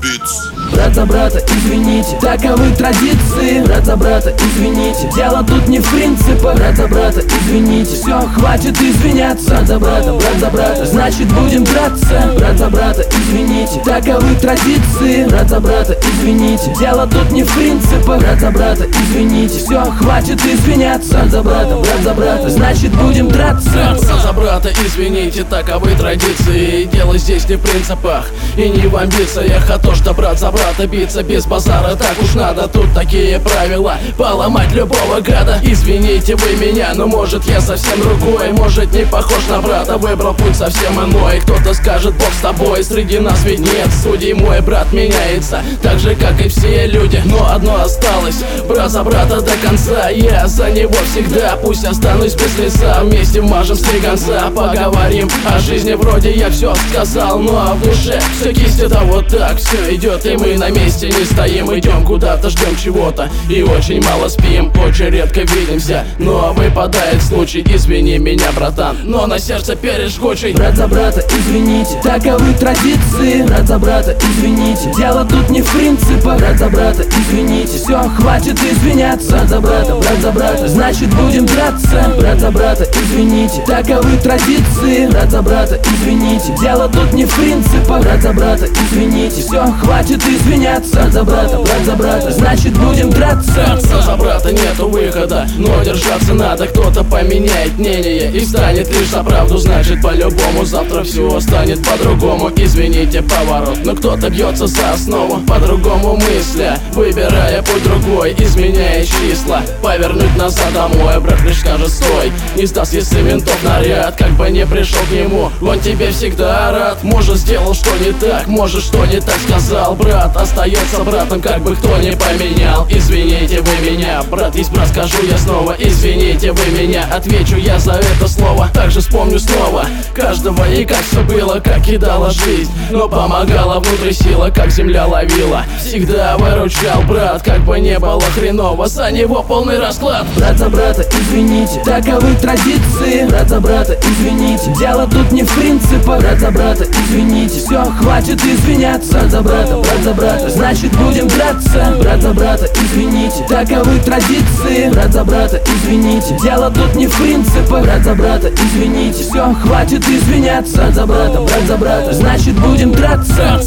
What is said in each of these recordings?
Beats. Брат за брата, извините, таковы традиции. Брат за брата, извините, дело тут не в принципах. Брат за брата, извините, все, хватит извиняться. Брат за брата, брат за брата, значит будем драться. Брат за брата, извините, таковы традиции. Брат за брата, извините, дело тут не в принципах. Брат за брата, извините, все, хватит извиняться. Брат за брата, брат за брата, значит будем драться. Брат за брата, извините, таковы традиции. Дело здесь не в принципах. И не в амбициях А то, что брат за брата биться без базара Так уж надо, тут такие правила. Поломать любого гада. Извините вы меня, но может я совсем другой. Может не похож на брата, выбрал путь совсем иной. Кто-то скажет, Бог с тобой, среди нас ведь нет Судей мой брат меняется, так же как и все люди. Но одно осталось, брат за брата до конца. Я за него всегда, пусть останусь без лица Вместе вмажем с три конца, поговорим о жизни. Вроде я все сказал, но а в душе все кисть это вот так Все идет и мы на месте не стоим Идем куда-то, ждем чего-то. И очень мало спим Очень редко видимся, но выпадает случай Извини меня, братан, но на сердце пережгучий. Брат за брата, извините, таковы традиции. Брат за брата, извините, дело тут не в принципах. Брат за брата, извините, все, хватит извиняться. Брат за брата, брат за брата, значит будем драться. Брат за брата, извините, таковы традиции. Брат за брата, извините, дело тут не в принципах. Брат за брата, извините, все, хватит извиняться Брат за брата, брат за брата, значит будем драться. Драться за брата нету выхода, но держаться надо Кто-то поменяет мнение и станет лишь за правду Значит по-любому завтра все станет по-другому. Извините поворот, но кто-то бьется за основу. По-другому мысля, выбирая путь другой Изменяя числа, повернуть назад домой Брат лишь скажет стой, не сдаст если ментов наряд Как бы не пришел к нему, он тебе всегда рад Может сделал что не так, может что не так сказал. Брат остается братом, как бы кто ни поменял. Извините вы меня, брат есть брат, скажу я снова Извините вы меня, отвечу я за это слово Также вспомню снова. Каждого и как все было, как кидала жизнь Но помогала внутри сила, как земля ловила. Всегда выручал брат, как бы не было хреново За него полный расклад. Брат за брата, извините, таковы традиции. Брат за брата, извините, дело тут не в принципах. Брат за брата, извините, все, хватит извиняться. Брат за брата, брат за брата, значит будем драться. Брат за брата, извините, таковы традиции Брат за брата, извините, дело тут не в принципах. Брат за брата, извините, все, хватит извиняться. Брат за брата, брат за брата, значит будем драться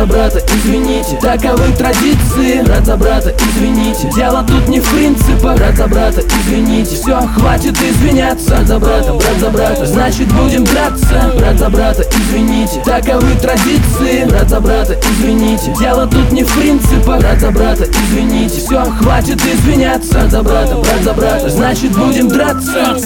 за брата, извините, таковы традиции Брат за брата, извините, дело тут не в принципах Брат за брата, извините, все, хватит извиняться Брат за брата, брат за брата, значит будем драться Брат за брата, извините, таковы традиции Брат за брата, извините, дело тут не в принципах Брат за брата, извините, все, хватит извиняться Брат за брата, брат за брата, значит будем драться.